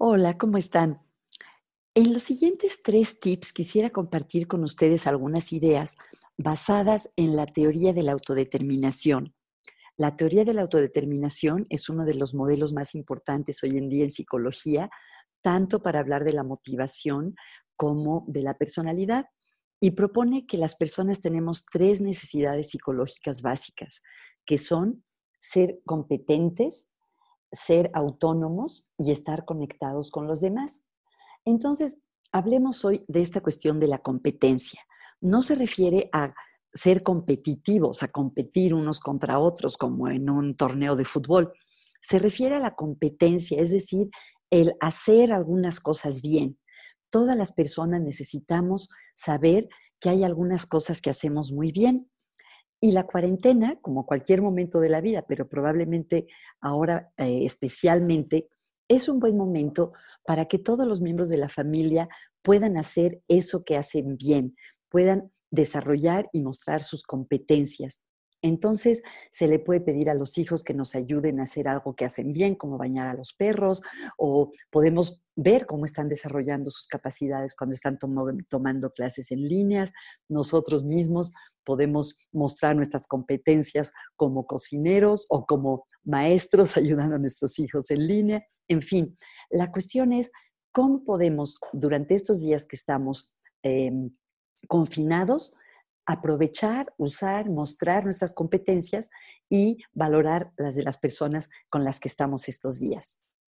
Hola, ¿cómo están? En los siguientes tres tips quisiera compartir con ustedes algunas ideas basadas en la teoría de la autodeterminación. La teoría de la autodeterminación es uno de los modelos más importantes hoy en día en psicología, tanto para hablar de la motivación como de la personalidad, y propone que las personas tenemos tres necesidades psicológicas básicas, que son ser competentes, ser autónomos y estar conectados con los demás. Entonces, hablemos hoy de esta cuestión de la competencia. No se refiere a ser competitivos, a competir unos contra otros como en un torneo de fútbol. Se refiere a la competencia, es decir, el hacer algunas cosas bien. Todas las personas necesitamos saber que hay algunas cosas que hacemos muy bien y la cuarentena, como cualquier momento de la vida, pero probablemente ahora eh, especialmente, es un buen momento para que todos los miembros de la familia puedan hacer eso que hacen bien, puedan desarrollar y mostrar sus competencias. Entonces, se le puede pedir a los hijos que nos ayuden a hacer algo que hacen bien, como bañar a los perros, o podemos ver cómo están desarrollando sus capacidades cuando están tomando clases en líneas. Nosotros mismos podemos mostrar nuestras competencias como cocineros o como maestros ayudando a nuestros hijos en línea. En fin, la cuestión es cómo podemos, durante estos días que estamos em, confinados, aprovechar, usar, mostrar nuestras competencias y valorar las de las personas con las que estamos estos días.